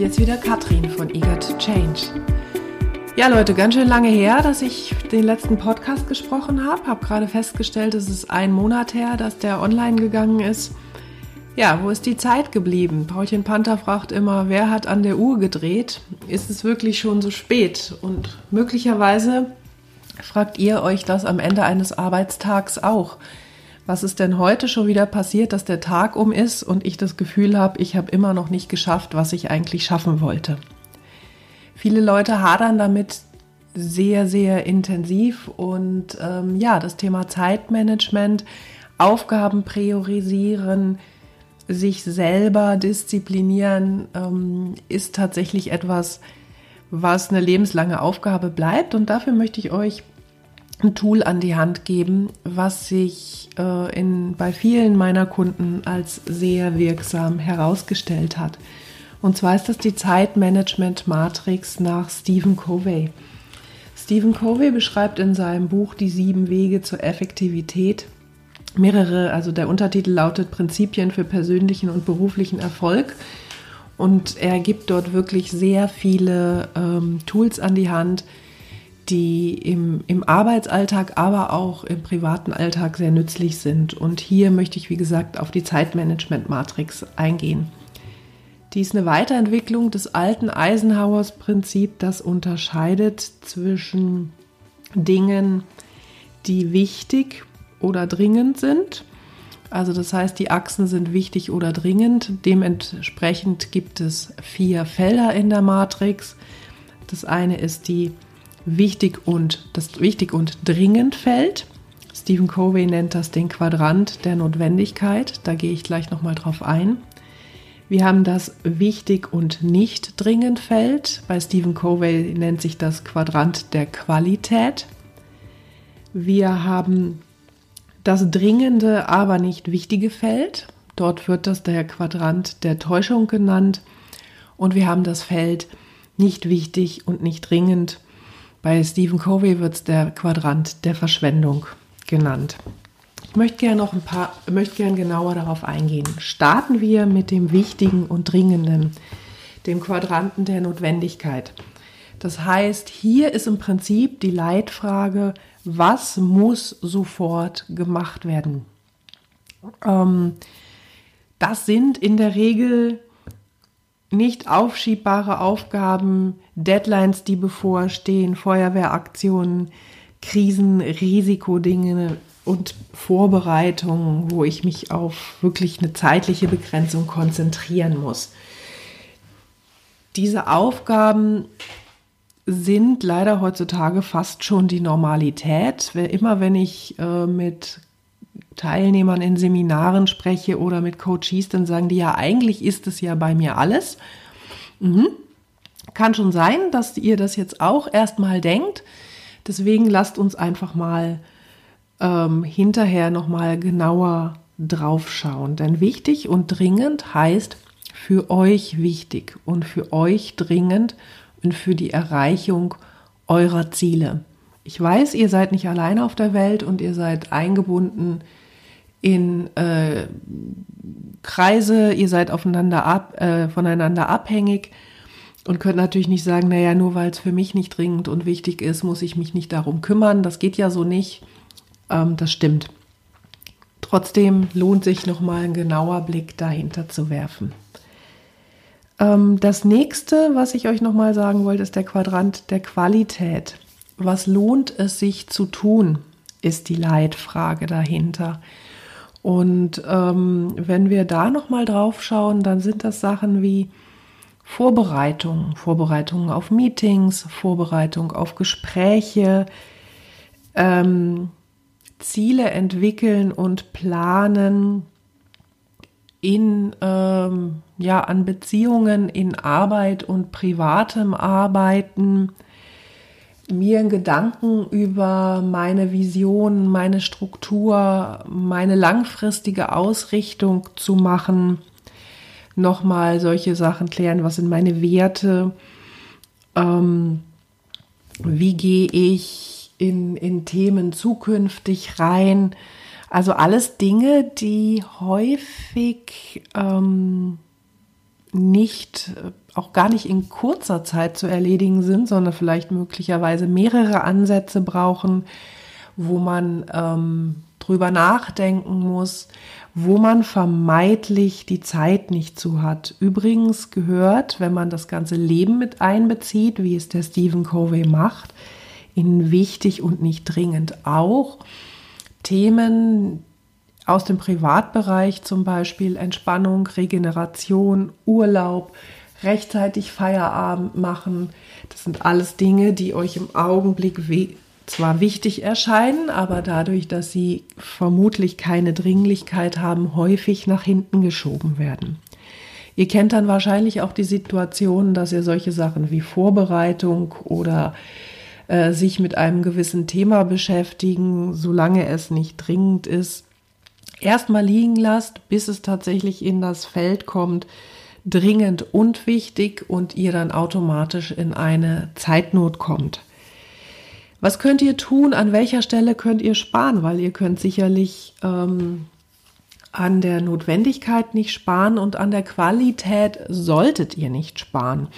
Hier ist wieder Katrin von Eager to Change. Ja, Leute, ganz schön lange her, dass ich den letzten Podcast gesprochen habe. Habe gerade festgestellt, es ist ein Monat her, dass der online gegangen ist. Ja, wo ist die Zeit geblieben? Paulchen Panther fragt immer, wer hat an der Uhr gedreht? Ist es wirklich schon so spät? Und möglicherweise fragt ihr euch das am Ende eines Arbeitstags auch. Was ist denn heute schon wieder passiert, dass der Tag um ist und ich das Gefühl habe, ich habe immer noch nicht geschafft, was ich eigentlich schaffen wollte? Viele Leute hadern damit sehr, sehr intensiv und ähm, ja, das Thema Zeitmanagement, Aufgaben priorisieren, sich selber disziplinieren, ähm, ist tatsächlich etwas, was eine lebenslange Aufgabe bleibt. Und dafür möchte ich euch ein Tool an die Hand geben, was sich äh, in, bei vielen meiner Kunden als sehr wirksam herausgestellt hat. Und zwar ist das die Zeitmanagement-Matrix nach Stephen Covey. Stephen Covey beschreibt in seinem Buch Die sieben Wege zur Effektivität mehrere, also der Untertitel lautet Prinzipien für persönlichen und beruflichen Erfolg. Und er gibt dort wirklich sehr viele ähm, Tools an die Hand, die im, im Arbeitsalltag, aber auch im privaten Alltag sehr nützlich sind. Und hier möchte ich, wie gesagt, auf die Zeitmanagement-Matrix eingehen. Die ist eine Weiterentwicklung des alten Eisenhowers-Prinzip, das unterscheidet zwischen Dingen, die wichtig oder dringend sind. Also das heißt, die Achsen sind wichtig oder dringend. Dementsprechend gibt es vier Felder in der Matrix. Das eine ist die wichtig und das wichtig und dringend Feld. Stephen Covey nennt das den Quadrant der Notwendigkeit. Da gehe ich gleich noch mal drauf ein. Wir haben das wichtig und nicht dringend Feld. Bei Stephen Covey nennt sich das Quadrant der Qualität. Wir haben das dringende, aber nicht wichtige Feld. Dort wird das der Quadrant der Täuschung genannt. Und wir haben das Feld nicht wichtig und nicht dringend. Bei Stephen Covey wird es der Quadrant der Verschwendung genannt. Ich möchte gerne noch ein paar, möchte gerne genauer darauf eingehen. Starten wir mit dem Wichtigen und Dringenden, dem Quadranten der Notwendigkeit. Das heißt, hier ist im Prinzip die Leitfrage, was muss sofort gemacht werden? Ähm, das sind in der Regel nicht aufschiebbare Aufgaben, Deadlines, die bevorstehen, Feuerwehraktionen, Krisen, Risikodinge und Vorbereitungen, wo ich mich auf wirklich eine zeitliche Begrenzung konzentrieren muss. Diese Aufgaben sind leider heutzutage fast schon die Normalität. Immer wenn ich äh, mit Teilnehmern in Seminaren spreche oder mit Coaches, dann sagen die ja, eigentlich ist es ja bei mir alles. Mhm. Kann schon sein, dass ihr das jetzt auch erstmal denkt. Deswegen lasst uns einfach mal ähm, hinterher nochmal genauer drauf schauen. Denn wichtig und dringend heißt für euch wichtig und für euch dringend und für die Erreichung eurer Ziele. Ich weiß, ihr seid nicht alleine auf der Welt und ihr seid eingebunden in äh, Kreise, ihr seid aufeinander ab, äh, voneinander abhängig und könnt natürlich nicht sagen, naja, nur weil es für mich nicht dringend und wichtig ist, muss ich mich nicht darum kümmern. Das geht ja so nicht. Ähm, das stimmt. Trotzdem lohnt sich nochmal ein genauer Blick dahinter zu werfen. Ähm, das nächste, was ich euch nochmal sagen wollte, ist der Quadrant der Qualität. Was lohnt es sich zu tun, ist die Leitfrage dahinter. Und ähm, wenn wir da nochmal drauf schauen, dann sind das Sachen wie Vorbereitung, Vorbereitung auf Meetings, Vorbereitung auf Gespräche, ähm, Ziele entwickeln und planen, in, ähm, ja, an Beziehungen, in Arbeit und privatem Arbeiten, mir Gedanken über meine Vision, meine Struktur, meine langfristige Ausrichtung zu machen, nochmal solche Sachen klären, was sind meine Werte, ähm, wie gehe ich in, in Themen zukünftig rein, also alles Dinge, die häufig ähm, nicht auch gar nicht in kurzer Zeit zu erledigen sind, sondern vielleicht möglicherweise mehrere Ansätze brauchen, wo man ähm, drüber nachdenken muss, wo man vermeintlich die Zeit nicht zu hat. Übrigens gehört, wenn man das ganze Leben mit einbezieht, wie es der Stephen Covey macht, in wichtig und nicht dringend auch Themen aus dem Privatbereich, zum Beispiel Entspannung, Regeneration, Urlaub, rechtzeitig Feierabend machen. Das sind alles Dinge, die euch im Augenblick zwar wichtig erscheinen, aber dadurch, dass sie vermutlich keine Dringlichkeit haben, häufig nach hinten geschoben werden. Ihr kennt dann wahrscheinlich auch die Situation, dass ihr solche Sachen wie Vorbereitung oder äh, sich mit einem gewissen Thema beschäftigen, solange es nicht dringend ist, erstmal liegen lasst, bis es tatsächlich in das Feld kommt, dringend und wichtig und ihr dann automatisch in eine Zeitnot kommt. Was könnt ihr tun? An welcher Stelle könnt ihr sparen? Weil ihr könnt sicherlich ähm, an der Notwendigkeit nicht sparen und an der Qualität solltet ihr nicht sparen.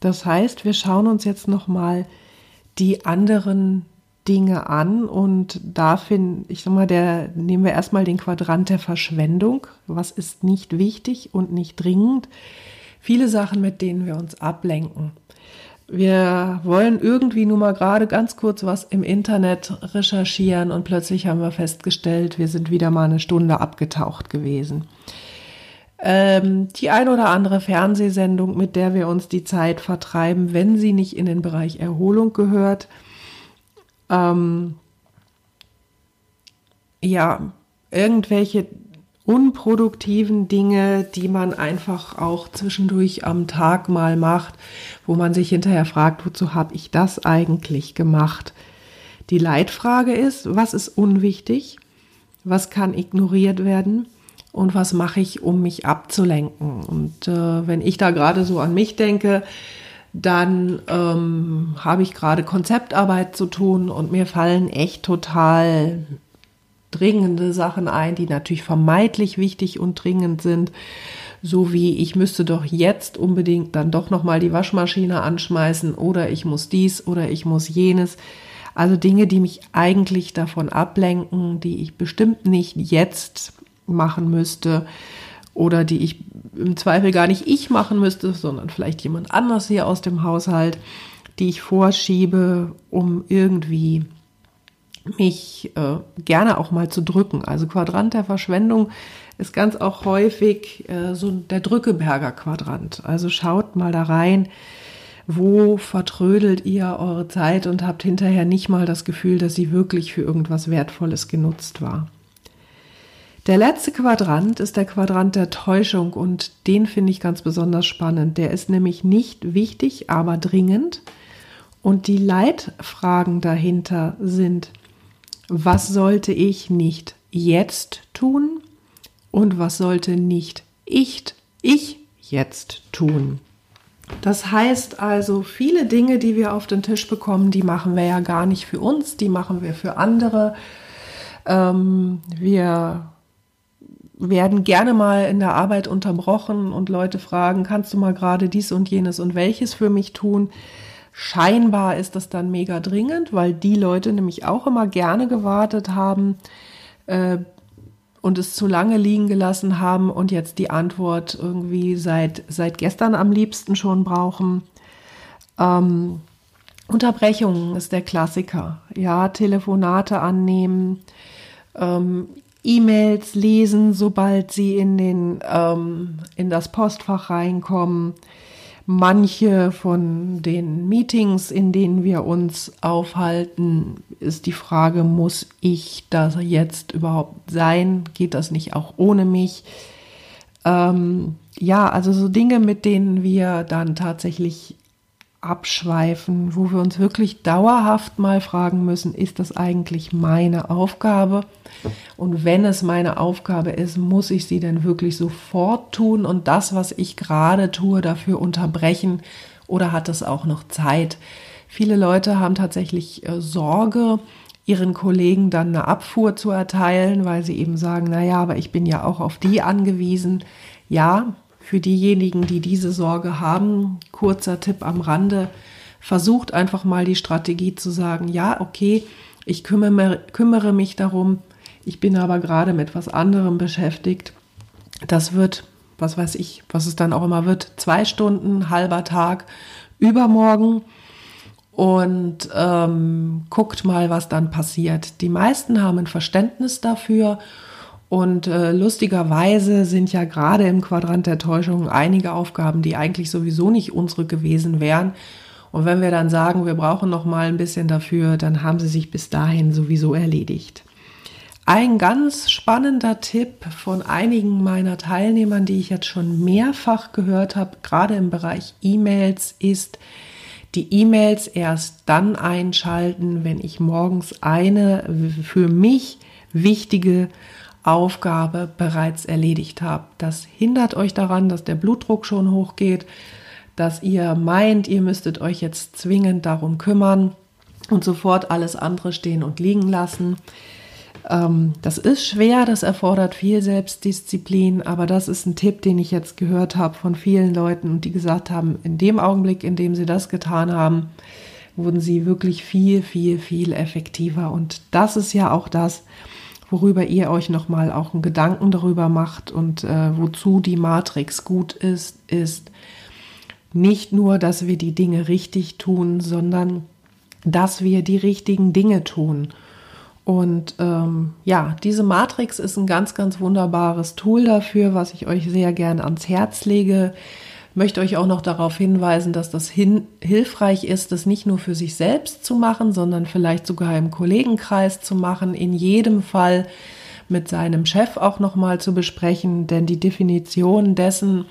Das heißt, wir schauen uns jetzt noch mal die anderen Dinge an und da finde ich sag mal, der nehmen wir erstmal den Quadrant der Verschwendung. Was ist nicht wichtig und nicht dringend? Viele Sachen, mit denen wir uns ablenken wir wollen irgendwie nur mal gerade ganz kurz was im Internet recherchieren und plötzlich haben wir festgestellt, wir sind wieder mal eine Stunde abgetaucht gewesen. Ähm, die ein oder andere Fernsehsendung, mit der wir uns die Zeit vertreiben, wenn sie nicht in den Bereich Erholung gehört. Ähm, ja, irgendwelche unproduktiven Dinge, die man einfach auch zwischendurch am Tag mal macht, wo man sich hinterher fragt, wozu habe ich das eigentlich gemacht? Die Leitfrage ist, was ist unwichtig? Was kann ignoriert werden? Und was mache ich, um mich abzulenken? Und äh, wenn ich da gerade so an mich denke, dann ähm, habe ich gerade Konzeptarbeit zu tun und mir fallen echt total dringende Sachen ein, die natürlich vermeintlich wichtig und dringend sind, so wie ich müsste doch jetzt unbedingt dann doch noch mal die Waschmaschine anschmeißen oder ich muss dies oder ich muss jenes. Also Dinge, die mich eigentlich davon ablenken, die ich bestimmt nicht jetzt machen müsste oder die ich im Zweifel gar nicht ich machen müsste, sondern vielleicht jemand anders hier aus dem Haushalt, die ich vorschiebe, um irgendwie mich äh, gerne auch mal zu drücken. Also Quadrant der Verschwendung ist ganz auch häufig äh, so der Drückeberger Quadrant. Also schaut mal da rein, wo vertrödelt ihr eure Zeit und habt hinterher nicht mal das Gefühl, dass sie wirklich für irgendwas Wertvolles genutzt war. Der letzte Quadrant ist der Quadrant der Täuschung und den finde ich ganz besonders spannend. Der ist nämlich nicht wichtig, aber dringend. Und die Leitfragen dahinter sind, was sollte ich nicht jetzt tun und was sollte nicht ich, ich jetzt tun. Das heißt also, viele Dinge, die wir auf den Tisch bekommen, die machen wir ja gar nicht für uns, die machen wir für andere. Ähm, wir werden gerne mal in der Arbeit unterbrochen und Leute fragen, kannst du mal gerade dies und jenes und welches für mich tun? Scheinbar ist das dann mega dringend, weil die Leute nämlich auch immer gerne gewartet haben äh, und es zu lange liegen gelassen haben und jetzt die Antwort irgendwie seit, seit gestern am liebsten schon brauchen. Ähm, Unterbrechungen ist der Klassiker. Ja, Telefonate annehmen, ähm, E-Mails lesen, sobald sie in, den, ähm, in das Postfach reinkommen manche von den Meetings, in denen wir uns aufhalten, ist die Frage, muss ich da jetzt überhaupt sein? Geht das nicht auch ohne mich? Ähm, ja, also so Dinge, mit denen wir dann tatsächlich abschweifen, wo wir uns wirklich dauerhaft mal fragen müssen, ist das eigentlich meine Aufgabe? Und wenn es meine Aufgabe ist, muss ich sie denn wirklich sofort tun und das, was ich gerade tue, dafür unterbrechen oder hat es auch noch Zeit? Viele Leute haben tatsächlich äh, Sorge, ihren Kollegen dann eine Abfuhr zu erteilen, weil sie eben sagen, naja, aber ich bin ja auch auf die angewiesen. Ja, für diejenigen, die diese Sorge haben, kurzer Tipp am Rande, versucht einfach mal die Strategie zu sagen, ja, okay, ich kümmere, kümmere mich darum, ich bin aber gerade mit etwas anderem beschäftigt. Das wird, was weiß ich, was es dann auch immer wird, zwei Stunden, halber Tag, übermorgen und ähm, guckt mal, was dann passiert. Die meisten haben ein Verständnis dafür und äh, lustigerweise sind ja gerade im Quadrant der Täuschung einige Aufgaben, die eigentlich sowieso nicht unsere gewesen wären. Und wenn wir dann sagen, wir brauchen noch mal ein bisschen dafür, dann haben sie sich bis dahin sowieso erledigt. Ein ganz spannender Tipp von einigen meiner Teilnehmern, die ich jetzt schon mehrfach gehört habe, gerade im Bereich E-Mails, ist, die E-Mails erst dann einschalten, wenn ich morgens eine für mich wichtige Aufgabe bereits erledigt habe. Das hindert euch daran, dass der Blutdruck schon hochgeht, dass ihr meint, ihr müsstet euch jetzt zwingend darum kümmern und sofort alles andere stehen und liegen lassen. Ähm, das ist schwer, das erfordert viel Selbstdisziplin, aber das ist ein Tipp, den ich jetzt gehört habe von vielen Leuten und die gesagt haben, in dem Augenblick, in dem sie das getan haben, wurden sie wirklich viel, viel, viel effektiver. Und das ist ja auch das, worüber ihr euch nochmal auch einen Gedanken darüber macht und äh, wozu die Matrix gut ist, ist nicht nur, dass wir die Dinge richtig tun, sondern dass wir die richtigen Dinge tun. Und ähm, ja, diese Matrix ist ein ganz, ganz wunderbares Tool dafür, was ich euch sehr gern ans Herz lege möchte euch auch noch darauf hinweisen, dass das hin hilfreich ist, das nicht nur für sich selbst zu machen, sondern vielleicht sogar im Kollegenkreis zu machen, in jedem Fall mit seinem Chef auch nochmal zu besprechen, denn die Definition dessen,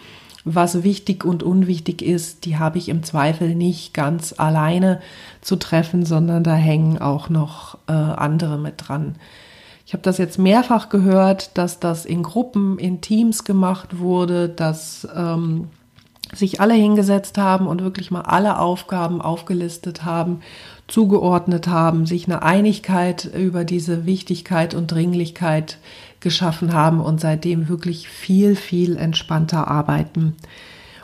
was wichtig und unwichtig ist, die habe ich im Zweifel nicht ganz alleine zu treffen, sondern da hängen auch noch äh, andere mit dran. Ich habe das jetzt mehrfach gehört, dass das in Gruppen, in Teams gemacht wurde, dass ähm, sich alle hingesetzt haben und wirklich mal alle Aufgaben aufgelistet haben, zugeordnet haben, sich eine Einigkeit über diese Wichtigkeit und Dringlichkeit geschaffen haben und seitdem wirklich viel, viel entspannter arbeiten.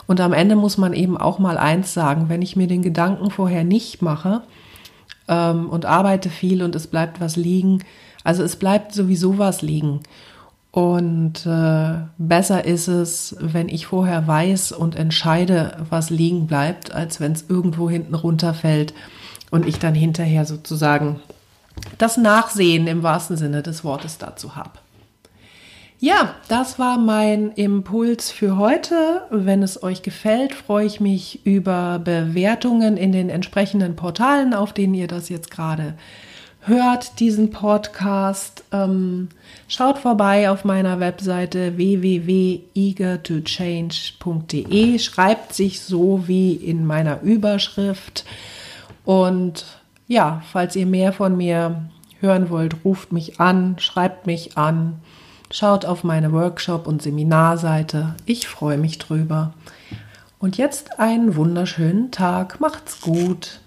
Und am Ende muss man eben auch mal eins sagen, wenn ich mir den Gedanken vorher nicht mache ähm, und arbeite viel und es bleibt was liegen, also es bleibt sowieso was liegen. Und äh, besser ist es, wenn ich vorher weiß und entscheide, was liegen bleibt, als wenn es irgendwo hinten runterfällt und ich dann hinterher sozusagen das Nachsehen im wahrsten Sinne des Wortes dazu habe. Ja, das war mein Impuls für heute. Wenn es euch gefällt, freue ich mich über Bewertungen in den entsprechenden Portalen, auf denen ihr das jetzt gerade hört diesen Podcast. Ähm, schaut vorbei auf meiner Webseite www.eagertochange.de. Schreibt sich so wie in meiner Überschrift. Und ja, falls ihr mehr von mir hören wollt, ruft mich an, schreibt mich an, schaut auf meine Workshop- und Seminarseite. Ich freue mich drüber. Und jetzt einen wunderschönen Tag. Macht's gut.